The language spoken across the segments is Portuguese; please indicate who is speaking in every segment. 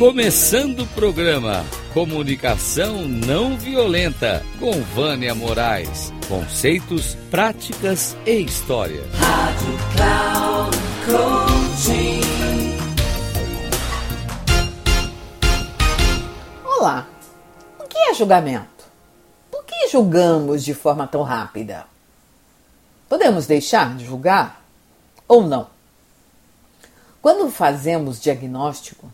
Speaker 1: Começando o programa Comunicação Não Violenta com Vânia Moraes. Conceitos, práticas e história. Rádio Cloud Coaching.
Speaker 2: Olá, o que é julgamento? Por que julgamos de forma tão rápida? Podemos deixar de julgar ou não? Quando fazemos diagnóstico,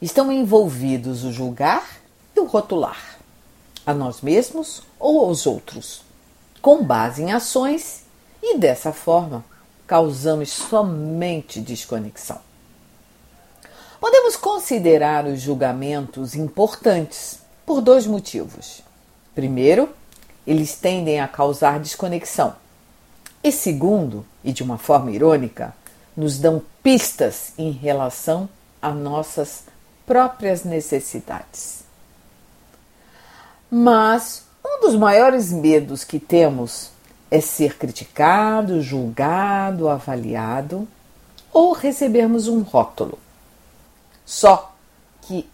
Speaker 2: estão envolvidos o julgar e o rotular, a nós mesmos ou aos outros, com base em ações e dessa forma causamos somente desconexão. Podemos considerar os julgamentos importantes por dois motivos. Primeiro, eles tendem a causar desconexão. E segundo, e de uma forma irônica, nos dão pistas em relação a nossas próprias necessidades. Mas um dos maiores medos que temos é ser criticado, julgado, avaliado ou recebermos um rótulo. Só que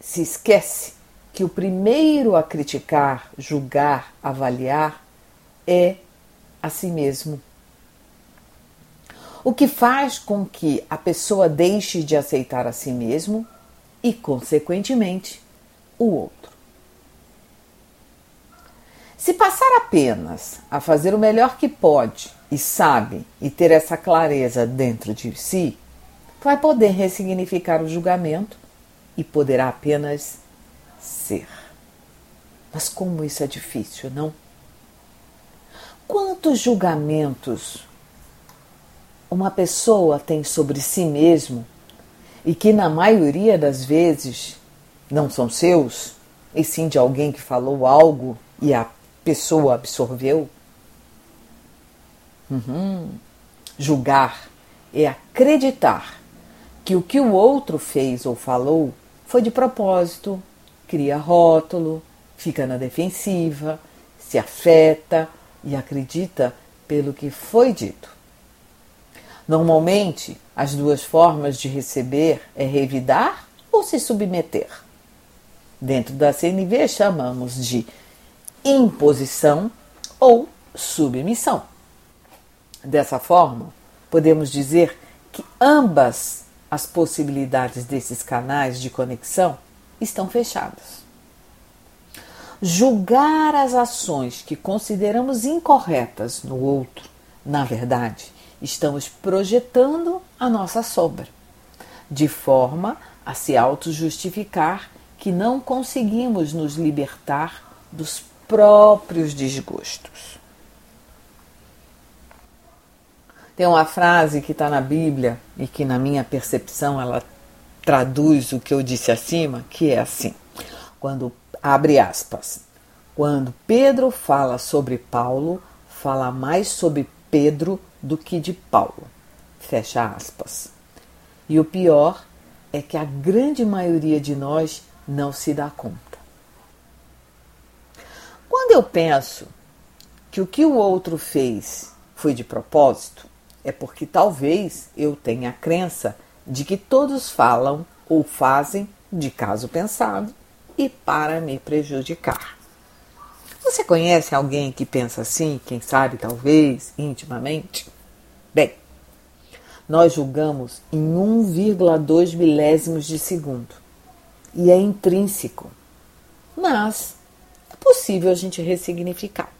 Speaker 2: se esquece que o primeiro a criticar, julgar, avaliar é a si mesmo o que faz com que a pessoa deixe de aceitar a si mesmo e, consequentemente, o outro. Se passar apenas a fazer o melhor que pode e sabe e ter essa clareza dentro de si, vai poder ressignificar o julgamento e poderá apenas ser. Mas como isso é difícil, não? Quantos julgamentos uma pessoa tem sobre si mesmo e que na maioria das vezes não são seus, e sim de alguém que falou algo e a pessoa absorveu. Uhum. Julgar é acreditar que o que o outro fez ou falou foi de propósito, cria rótulo, fica na defensiva, se afeta e acredita pelo que foi dito. Normalmente, as duas formas de receber é revidar ou se submeter. Dentro da CNV chamamos de imposição ou submissão. Dessa forma, podemos dizer que ambas as possibilidades desses canais de conexão estão fechadas. Julgar as ações que consideramos incorretas no outro, na verdade, estamos projetando a nossa sombra, de forma a se auto-justificar que não conseguimos nos libertar dos próprios desgostos. Tem uma frase que está na Bíblia e que, na minha percepção, ela traduz o que eu disse acima, que é assim: quando abre aspas, quando Pedro fala sobre Paulo, fala mais sobre Pedro do que de Paulo. Fecha aspas. E o pior é que a grande maioria de nós não se dá conta. Quando eu penso que o que o outro fez foi de propósito, é porque talvez eu tenha a crença de que todos falam ou fazem de caso pensado e para me prejudicar. Você conhece alguém que pensa assim, quem sabe, talvez, intimamente? Bem, nós julgamos em 1,2 milésimos de segundo. E é intrínseco, mas é possível a gente ressignificar.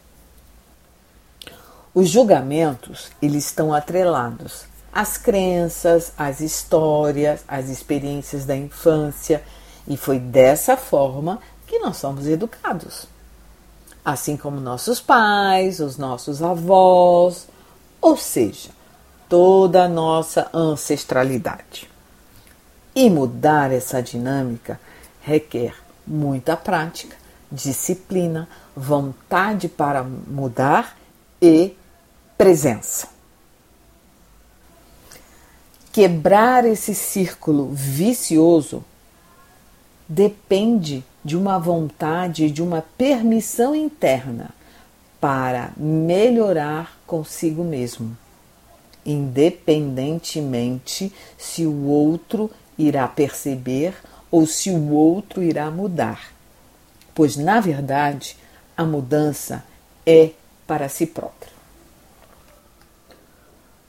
Speaker 2: Os julgamentos, eles estão atrelados às crenças, às histórias, às experiências da infância, e foi dessa forma que nós somos educados. Assim como nossos pais, os nossos avós, ou seja, toda a nossa ancestralidade. E mudar essa dinâmica requer muita prática, disciplina, vontade para mudar e presença. Quebrar esse círculo vicioso depende de uma vontade, de uma permissão interna para melhorar consigo mesmo, independentemente se o outro irá perceber ou se o outro irá mudar, pois na verdade a mudança é para si próprio.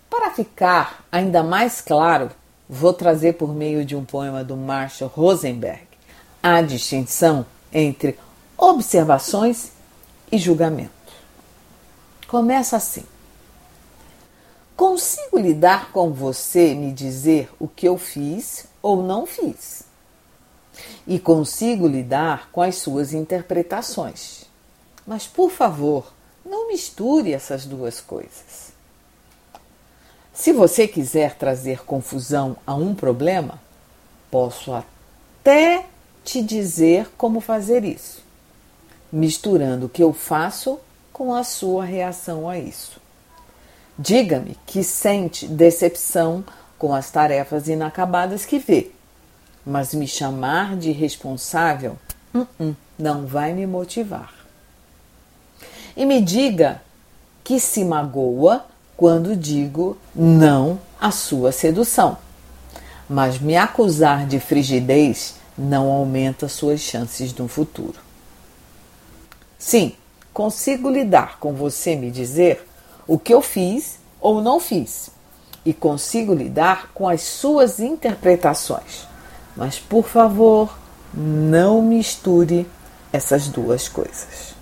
Speaker 2: Para ficar ainda mais claro, vou trazer por meio de um poema do Marshall Rosenberg a distinção entre observações e julgamento. Começa assim. Consigo lidar com você me dizer o que eu fiz ou não fiz. E consigo lidar com as suas interpretações. Mas, por favor, não misture essas duas coisas. Se você quiser trazer confusão a um problema, posso até te dizer como fazer isso, misturando o que eu faço com a sua reação a isso. Diga-me que sente decepção com as tarefas inacabadas que vê, mas me chamar de responsável uh -uh, não vai me motivar. E me diga que se magoa quando digo não à sua sedução. Mas me acusar de frigidez não aumenta suas chances no futuro. Sim, consigo lidar com você me dizer o que eu fiz ou não fiz, e consigo lidar com as suas interpretações. Mas, por favor, não misture essas duas coisas.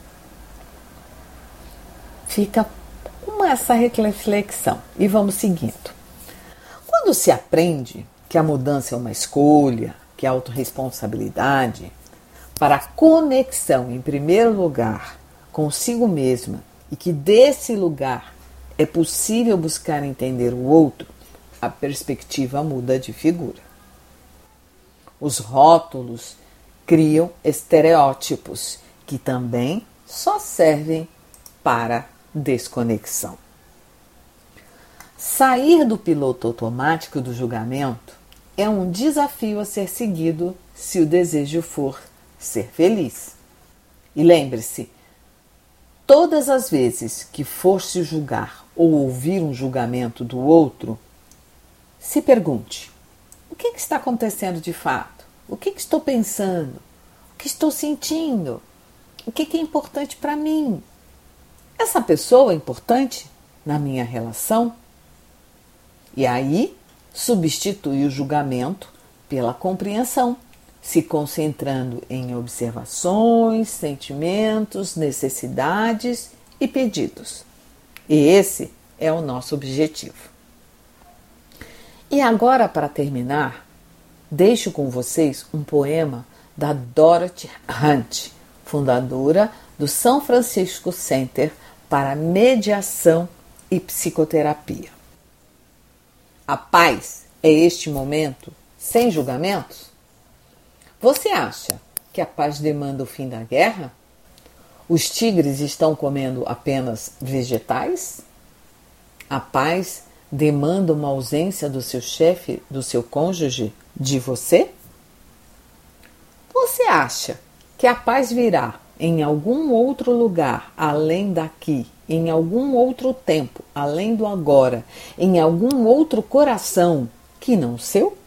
Speaker 2: Fica uma essa reflexão e vamos seguindo. Quando se aprende que a mudança é uma escolha, que é autorresponsabilidade, para a conexão, em primeiro lugar, consigo mesma e que desse lugar é possível buscar entender o outro, a perspectiva muda de figura. Os rótulos criam estereótipos que também só servem para desconexão. Sair do piloto automático do julgamento é um desafio a ser seguido se o desejo for ser feliz. E lembre-se, todas as vezes que for se julgar ou ouvir um julgamento do outro, se pergunte: o que, que está acontecendo de fato? O que, que estou pensando? O que estou sentindo? O que, que é importante para mim? Essa pessoa é importante na minha relação? E aí, substitui o julgamento pela compreensão, se concentrando em observações, sentimentos, necessidades e pedidos. E esse é o nosso objetivo. E agora, para terminar, deixo com vocês um poema da Dorothy Hunt, fundadora do São Francisco Center para mediação e psicoterapia. A paz é este momento sem julgamentos? Você acha que a paz demanda o fim da guerra? Os tigres estão comendo apenas vegetais? A paz demanda uma ausência do seu chefe, do seu cônjuge, de você? Você acha que a paz virá em algum outro lugar além daqui, em algum outro tempo além do agora, em algum outro coração que não seu?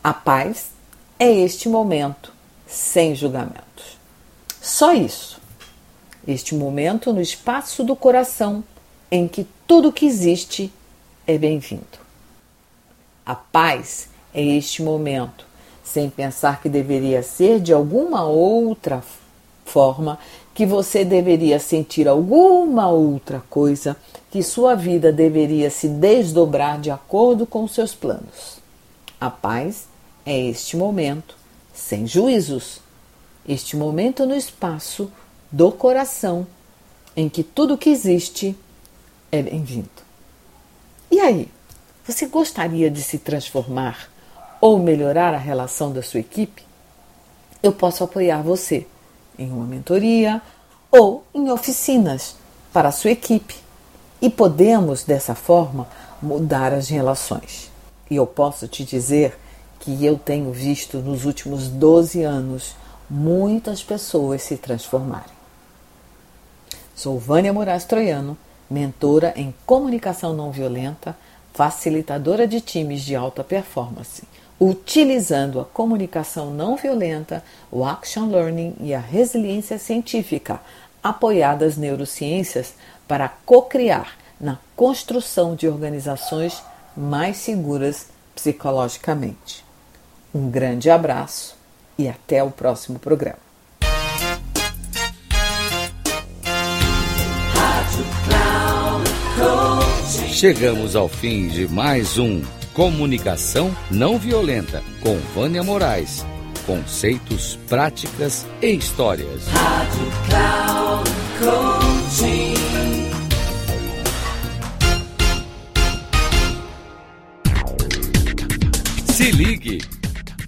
Speaker 2: A paz é este momento sem julgamentos. Só isso. Este momento no espaço do coração em que tudo que existe é bem-vindo. A paz é este momento sem pensar que deveria ser de alguma outra forma que você deveria sentir alguma outra coisa, que sua vida deveria se desdobrar de acordo com seus planos. A paz é este momento sem juízos, este momento no espaço do coração em que tudo que existe é bem-vindo. E aí, você gostaria de se transformar ou melhorar a relação da sua equipe? Eu posso apoiar você em uma mentoria ou em oficinas para a sua equipe. E podemos, dessa forma, mudar as relações. E eu posso te dizer que eu tenho visto nos últimos 12 anos muitas pessoas se transformarem. Sou Vânia Moraes Troiano, mentora em comunicação não violenta, facilitadora de times de alta performance utilizando a comunicação não violenta, o action learning e a resiliência científica, apoiadas neurociências para co-criar na construção de organizações mais seguras psicologicamente. Um grande abraço e até o próximo programa.
Speaker 1: Chegamos ao fim de mais um Comunicação Não Violenta com Vânia Moraes. Conceitos, práticas e histórias. Rádio Cloud Coaching. Se ligue.